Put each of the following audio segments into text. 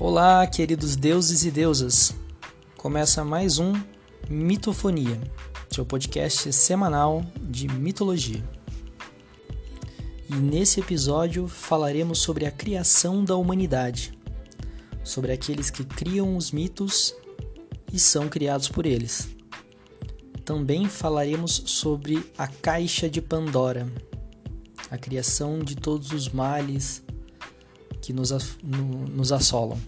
Olá, queridos deuses e deusas. Começa mais um Mitofonia, seu podcast semanal de mitologia. E nesse episódio falaremos sobre a criação da humanidade, sobre aqueles que criam os mitos e são criados por eles. Também falaremos sobre a caixa de Pandora, a criação de todos os males, que nos, nos assolam.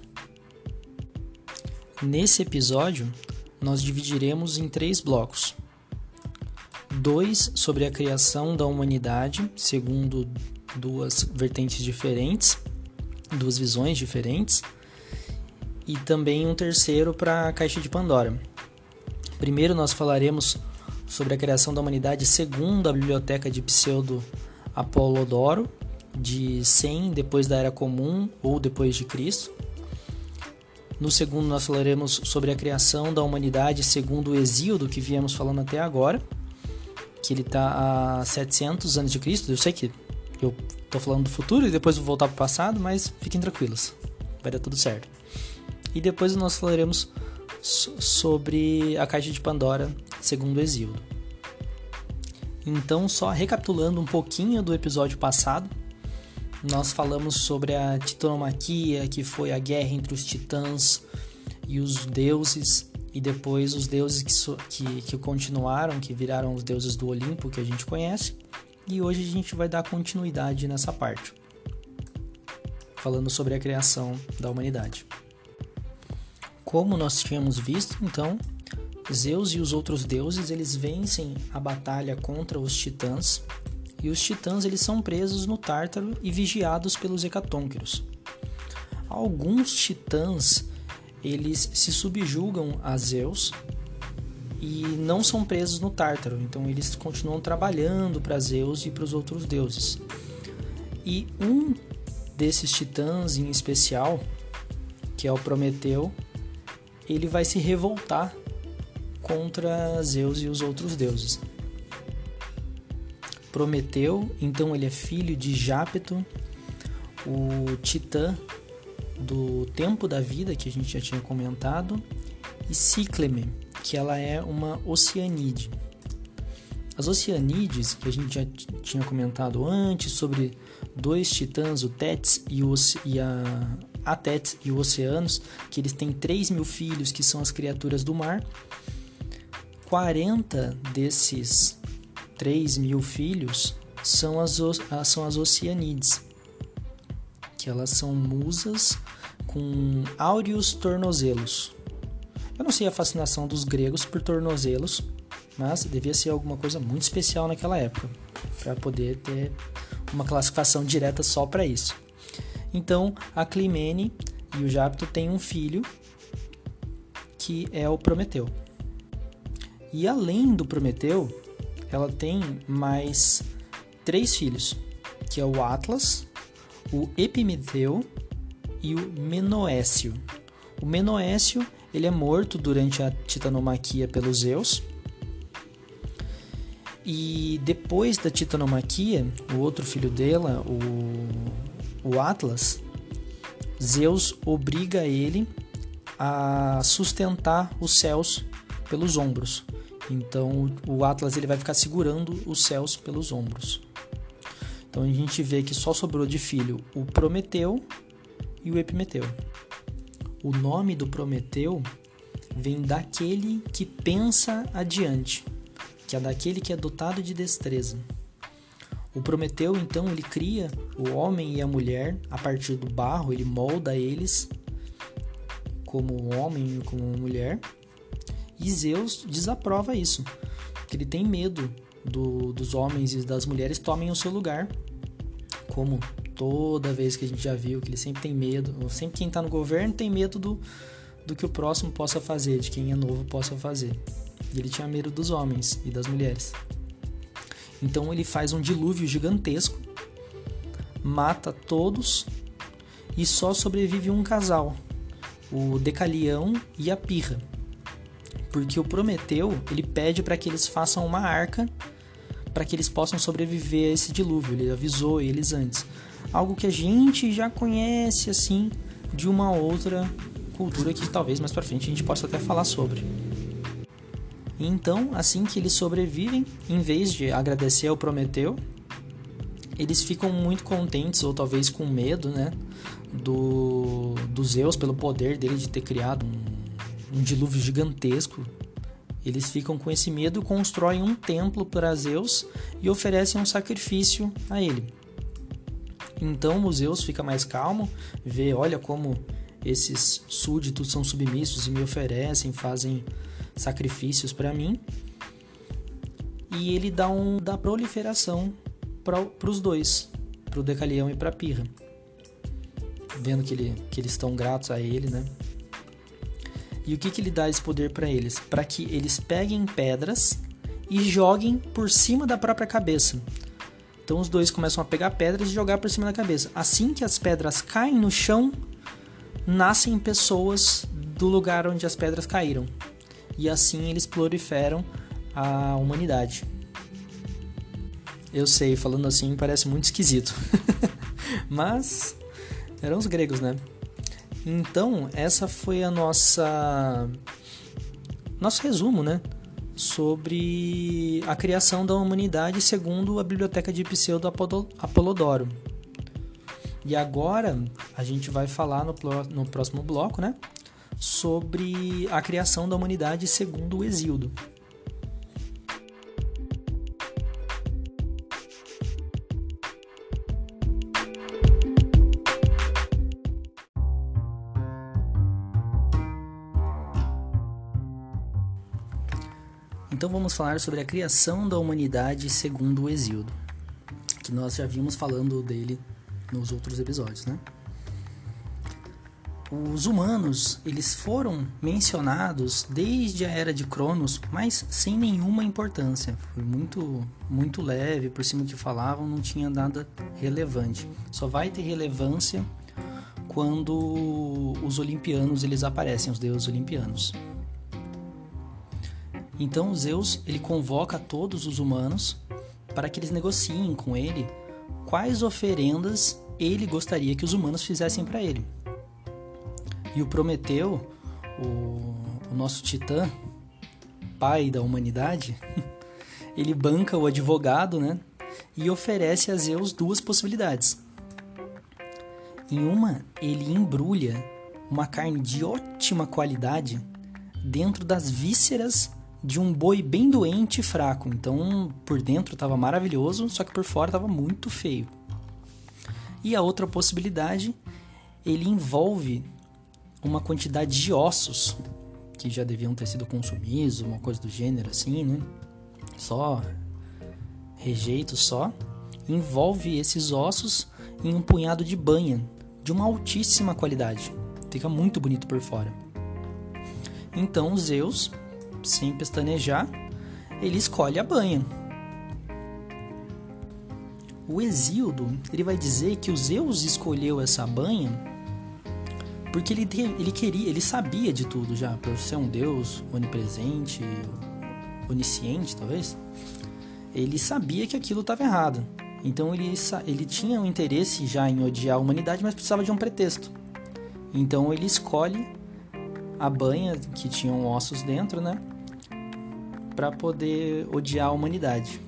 Nesse episódio, nós dividiremos em três blocos: dois sobre a criação da humanidade, segundo duas vertentes diferentes, duas visões diferentes, e também um terceiro para a caixa de Pandora. Primeiro, nós falaremos sobre a criação da humanidade segundo a biblioteca de Pseudo Apolodoro, de 100 depois da Era Comum ou depois de Cristo. No segundo, nós falaremos sobre a criação da humanidade segundo o Exíodo que viemos falando até agora, que ele está a 700 anos de Cristo. Eu sei que eu estou falando do futuro e depois vou voltar para o passado, mas fiquem tranquilos, vai dar tudo certo. E depois nós falaremos sobre a caixa de Pandora segundo o Exíodo. Então, só recapitulando um pouquinho do episódio passado, nós falamos sobre a titanomaquia, que foi a guerra entre os titãs e os deuses, e depois os deuses que, que, que continuaram, que viraram os deuses do Olimpo, que a gente conhece. E hoje a gente vai dar continuidade nessa parte, falando sobre a criação da humanidade. Como nós tínhamos visto, então, Zeus e os outros deuses eles vencem a batalha contra os titãs e os titãs eles são presos no Tártaro e vigiados pelos hecatônqueros. Alguns titãs eles se subjugam a Zeus e não são presos no Tártaro, então eles continuam trabalhando para Zeus e para os outros deuses. E um desses titãs em especial, que é o Prometeu, ele vai se revoltar contra Zeus e os outros deuses. Prometeu, então ele é filho de Jápeto, o titã do tempo da vida que a gente já tinha comentado, e Cícleme, que ela é uma oceanídea. As oceanídeas, que a gente já tinha comentado antes sobre dois titãs, o Tétis e, o, e a, a Tétis e o Oceanos, que eles têm 3 mil filhos, que são as criaturas do mar. 40 desses 3 mil filhos são as, ah, são as Oceanides, que elas são musas com áureos tornozelos. Eu não sei a fascinação dos gregos por tornozelos, mas devia ser alguma coisa muito especial naquela época para poder ter uma classificação direta só para isso. Então, a Climene e o Jápito têm um filho que é o Prometeu. E além do Prometeu, ela tem mais três filhos, que é o Atlas, o Epimeteu e o Menoécio. O Menoécio ele é morto durante a titanomaquia pelos Zeus. E depois da titanomaquia, o outro filho dela, o, o Atlas, Zeus obriga ele a sustentar os céus pelos ombros. Então o Atlas ele vai ficar segurando os céus pelos ombros. Então a gente vê que só sobrou de filho o Prometeu e o Epimeteu. O nome do Prometeu vem daquele que pensa adiante, que é daquele que é dotado de destreza. O Prometeu então ele cria o homem e a mulher a partir do barro, ele molda eles como homem e como mulher e Zeus desaprova isso, que ele tem medo do, dos homens e das mulheres tomem o seu lugar, como toda vez que a gente já viu, que ele sempre tem medo, sempre quem está no governo tem medo do, do que o próximo possa fazer, de quem é novo possa fazer. E ele tinha medo dos homens e das mulheres. Então ele faz um dilúvio gigantesco, mata todos e só sobrevive um casal, o Decalião e a Pirra porque o Prometeu ele pede para que eles façam uma arca para que eles possam sobreviver a esse dilúvio. Ele avisou eles antes. Algo que a gente já conhece assim de uma outra cultura que talvez mais para frente a gente possa até falar sobre. Então, assim que eles sobrevivem, em vez de agradecer ao Prometeu, eles ficam muito contentes ou talvez com medo, né, do, do Zeus pelo poder dele de ter criado um, um dilúvio gigantesco. Eles ficam com esse medo, constroem um templo para Zeus e oferecem um sacrifício a ele. Então o Zeus fica mais calmo, vê, olha como esses súditos são submissos e me oferecem, fazem sacrifícios para mim. E ele dá um da proliferação para os dois, para o Decalião e para Pirra. Vendo que, ele, que eles estão gratos a ele, né? E o que, que ele dá esse poder para eles? Para que eles peguem pedras e joguem por cima da própria cabeça. Então os dois começam a pegar pedras e jogar por cima da cabeça. Assim que as pedras caem no chão, nascem pessoas do lugar onde as pedras caíram. E assim eles proliferam a humanidade. Eu sei, falando assim parece muito esquisito. Mas eram os gregos, né? Então, essa foi a nossa nosso resumo, né? sobre a criação da humanidade segundo a biblioteca de Pseudo Apolodoro. E agora a gente vai falar no, no próximo bloco, né, sobre a criação da humanidade segundo o Exíodo. Então vamos falar sobre a criação da humanidade segundo o Exíodo, que nós já vimos falando dele nos outros episódios, né? Os humanos, eles foram mencionados desde a era de Cronos, mas sem nenhuma importância. Foi muito muito leve, por cima do que falavam, não tinha nada relevante. Só vai ter relevância quando os olimpianos eles aparecem, os deuses olimpianos. Então Zeus ele convoca todos os humanos para que eles negociem com ele quais oferendas ele gostaria que os humanos fizessem para ele. E o Prometeu, o, o nosso titã, pai da humanidade, ele banca o advogado, né? E oferece a Zeus duas possibilidades. Em uma, ele embrulha uma carne de ótima qualidade dentro das vísceras de um boi bem doente e fraco. Então, por dentro estava maravilhoso, só que por fora estava muito feio. E a outra possibilidade, ele envolve uma quantidade de ossos que já deviam ter sido consumidos, uma coisa do gênero assim, né? Só rejeito só. Envolve esses ossos em um punhado de banha de uma altíssima qualidade. Fica muito bonito por fora. Então Zeus sem pestanejar, ele escolhe a banha. O Exíodo ele vai dizer que o Zeus escolheu essa banha porque ele, ele queria, ele sabia de tudo já, por ser um deus onipresente, onisciente talvez. Ele sabia que aquilo estava errado. Então ele, ele tinha um interesse já em odiar a humanidade, mas precisava de um pretexto. Então ele escolhe a banha que tinham ossos dentro, né? Para poder odiar a humanidade.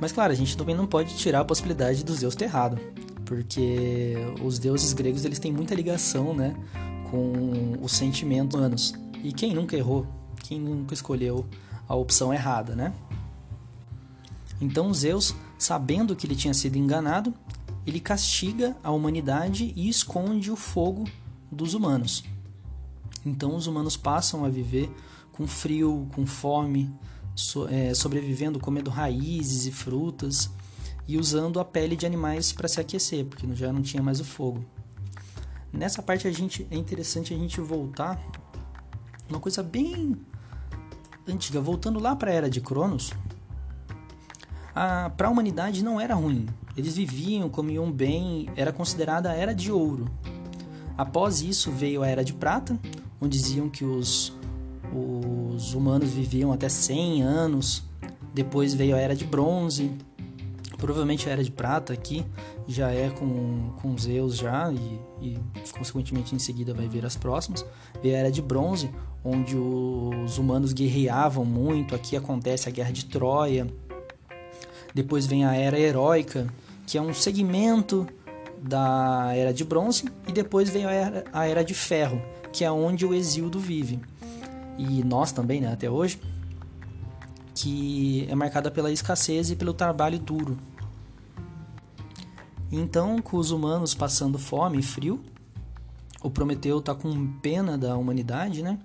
Mas claro, a gente também não pode tirar a possibilidade dos deuses ter errado, porque os deuses gregos eles têm muita ligação, né, com os sentimentos humanos. E quem nunca errou? Quem nunca escolheu a opção errada, né? Então Zeus, sabendo que ele tinha sido enganado, ele castiga a humanidade e esconde o fogo dos humanos. Então os humanos passam a viver com frio, com fome, so, é, sobrevivendo comendo raízes e frutas e usando a pele de animais para se aquecer, porque já não tinha mais o fogo. Nessa parte a gente é interessante a gente voltar uma coisa bem antiga, voltando lá para a era de Cronos. Para a humanidade não era ruim. Eles viviam, comiam bem, era considerada a era de ouro. Após isso veio a era de prata, onde diziam que os os humanos viviam até 100 anos. Depois veio a Era de Bronze, Provavelmente a Era de Prata aqui já é com, com Zeus já e, e consequentemente em seguida vai vir as próximas. E a Era de Bronze, onde os humanos guerreavam muito. Aqui acontece a Guerra de Troia. Depois vem a Era Heróica, que é um segmento da Era de Bronze. E depois vem a Era, a era de Ferro, que é onde o Exíodo vive. E nós também, né, até hoje que é marcada pela escassez e pelo trabalho duro. Então, com os humanos passando fome e frio, o Prometeu está com pena da humanidade, né?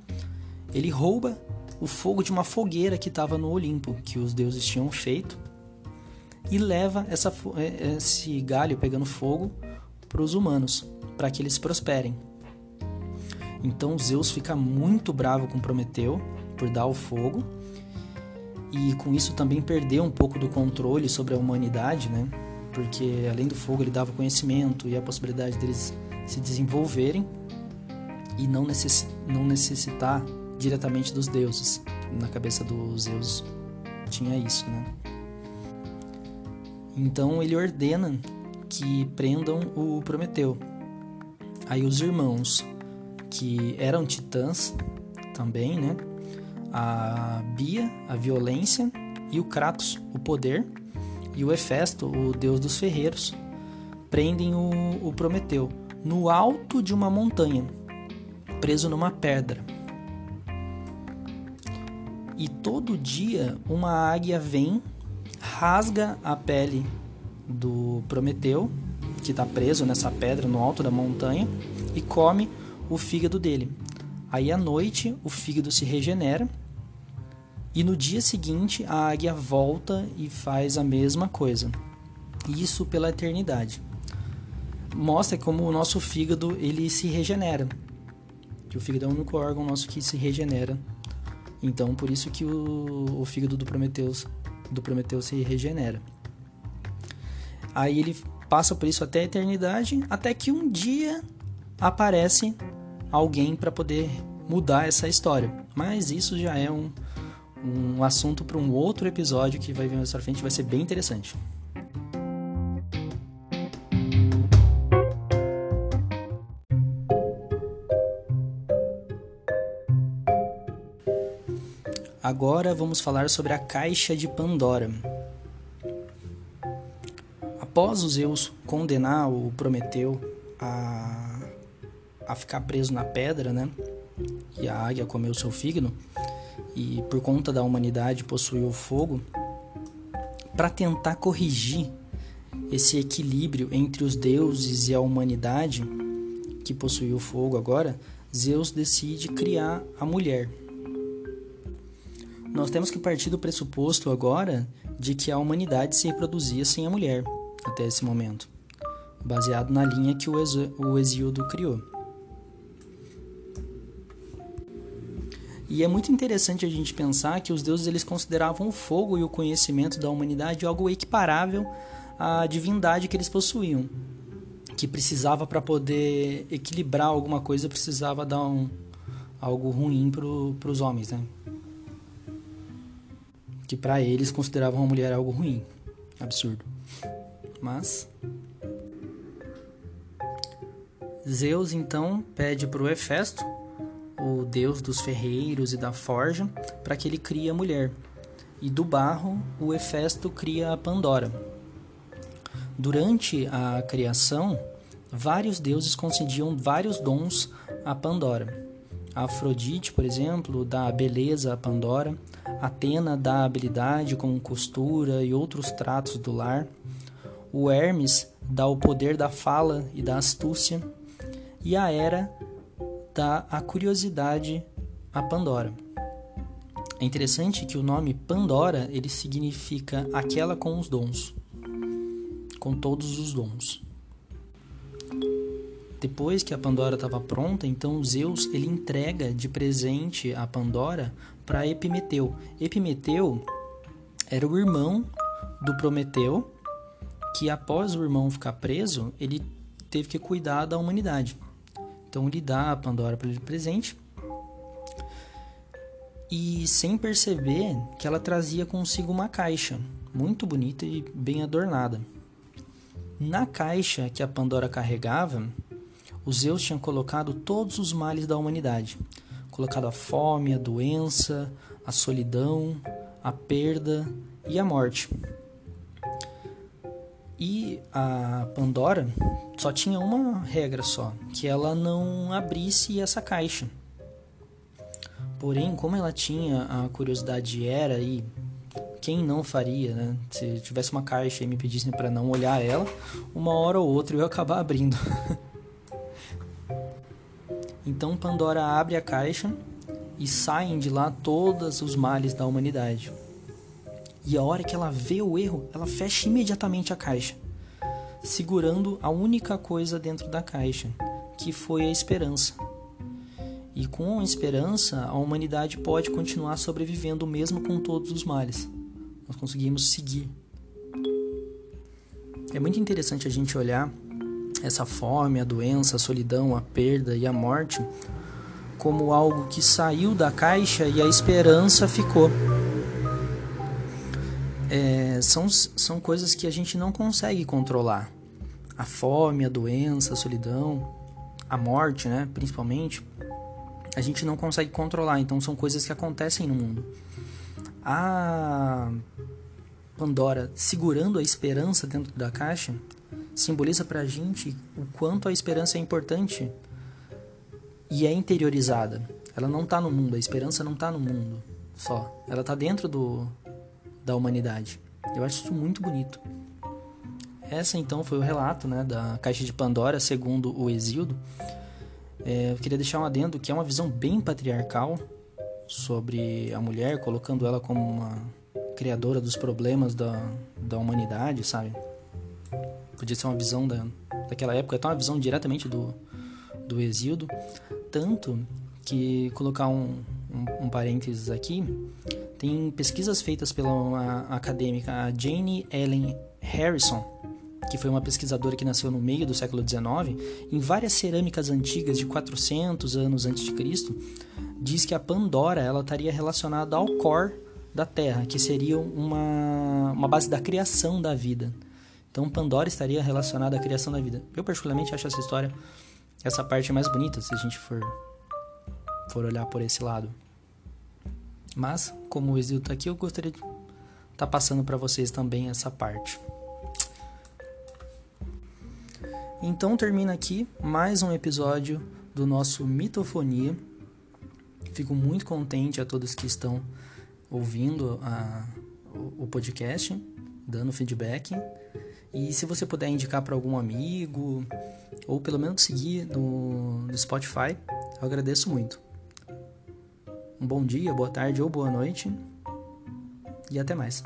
Ele rouba o fogo de uma fogueira que estava no Olimpo, que os deuses tinham feito, e leva essa, é, esse galho pegando fogo para os humanos, para que eles prosperem. Então Zeus fica muito bravo com Prometeu por dar o fogo e com isso também perdeu um pouco do controle sobre a humanidade, né? Porque além do fogo ele dava conhecimento e a possibilidade deles se desenvolverem e não, necess não necessitar diretamente dos deuses. Na cabeça dos Zeus tinha isso, né? Então ele ordena que prendam o Prometeu. Aí os irmãos, que eram titãs também, né? a Bia, a violência, e o Kratos, o poder, e o Hefesto, o deus dos ferreiros, prendem o, o Prometeu no alto de uma montanha, preso numa pedra. E todo dia uma águia vem, rasga a pele do Prometeu, que está preso nessa pedra no alto da montanha, e come o fígado dele. Aí à noite o fígado se regenera e no dia seguinte a águia volta e faz a mesma coisa. Isso pela eternidade. Mostra como o nosso fígado ele se regenera. Que o fígado é o único órgão nosso que se regenera. Então por isso que o, o fígado do Prometeus do Prometeu se regenera. Aí ele passa por isso até a eternidade, até que um dia aparece alguém para poder mudar essa história. Mas isso já é um, um assunto para um outro episódio que vai vir mais pra frente, vai ser bem interessante. Agora vamos falar sobre a caixa de Pandora. Após Zeus condenar o Prometeu a, a ficar preso na pedra, né? E a águia comeu seu fígado, e por conta da humanidade possuiu o fogo, para tentar corrigir esse equilíbrio entre os deuses e a humanidade que possuiu o fogo agora, Zeus decide criar a mulher. Nós temos que partir do pressuposto agora de que a humanidade se reproduzia sem a mulher até esse momento, baseado na linha que o Exíodo criou. E é muito interessante a gente pensar que os deuses eles consideravam o fogo e o conhecimento da humanidade algo equiparável à divindade que eles possuíam, que precisava para poder equilibrar alguma coisa precisava dar um, algo ruim para os homens, né? Que para eles consideravam a mulher algo ruim, absurdo. Mas Zeus então pede para o Hefesto o deus dos ferreiros e da forja, para que ele crie a mulher. E do barro, o Hefesto cria a Pandora. Durante a criação, vários deuses concediam vários dons a Pandora. A Afrodite, por exemplo, dá beleza a Pandora, Atena dá habilidade com costura e outros tratos do lar, o Hermes dá o poder da fala e da astúcia, e a Hera dá a curiosidade a Pandora. É interessante que o nome Pandora ele significa aquela com os dons, com todos os dons. Depois que a Pandora estava pronta, então Zeus ele entrega de presente a Pandora para Epimeteu. Epimeteu era o irmão do Prometeu, que após o irmão ficar preso, ele teve que cuidar da humanidade. Então ele dá a Pandora para ele presente. e sem perceber que ela trazia consigo uma caixa muito bonita e bem adornada. Na caixa que a Pandora carregava, os Zeus tinham colocado todos os males da humanidade. Colocado a fome, a doença, a solidão, a perda e a morte. E a Pandora só tinha uma regra só, que ela não abrisse essa caixa. Porém, como ela tinha a curiosidade era e quem não faria, né? Se tivesse uma caixa e me pedissem para não olhar ela, uma hora ou outra eu ia acabar abrindo. então Pandora abre a caixa e saem de lá todos os males da humanidade. E a hora que ela vê o erro, ela fecha imediatamente a caixa, segurando a única coisa dentro da caixa, que foi a esperança. E com a esperança, a humanidade pode continuar sobrevivendo mesmo com todos os males. Nós conseguimos seguir. É muito interessante a gente olhar essa fome, a doença, a solidão, a perda e a morte como algo que saiu da caixa e a esperança ficou. É, são, são coisas que a gente não consegue controlar. A fome, a doença, a solidão, a morte, né, principalmente, a gente não consegue controlar. Então são coisas que acontecem no mundo. A Pandora segurando a esperança dentro da caixa simboliza pra gente o quanto a esperança é importante e é interiorizada. Ela não está no mundo, a esperança não está no mundo só. Ela está dentro do, da humanidade. Eu acho isso muito bonito. Essa então foi o relato né, da Caixa de Pandora, segundo o Exildo. É, eu queria deixar um adendo que é uma visão bem patriarcal sobre a mulher, colocando ela como uma criadora dos problemas da, da humanidade, sabe? Podia ser uma visão da, daquela época, até uma visão diretamente do, do Exildo. Tanto que, colocar um, um, um parênteses aqui, tem pesquisas feitas pela acadêmica Jane Ellen Harrison, que foi uma pesquisadora que nasceu no meio do século XIX, em várias cerâmicas antigas de 400 anos antes de Cristo, diz que a Pandora ela estaria relacionada ao core da Terra, que seria uma, uma base da criação da vida. Então Pandora estaria relacionada à criação da vida. Eu particularmente acho essa história essa parte mais bonita se a gente for, for olhar por esse lado. Mas, como o Exil está aqui, eu gostaria de estar tá passando para vocês também essa parte. Então termina aqui mais um episódio do nosso Mitofonia. Fico muito contente a todos que estão ouvindo a, o podcast, dando feedback. E se você puder indicar para algum amigo, ou pelo menos seguir no, no Spotify, eu agradeço muito. Um bom dia, boa tarde ou boa noite, e até mais.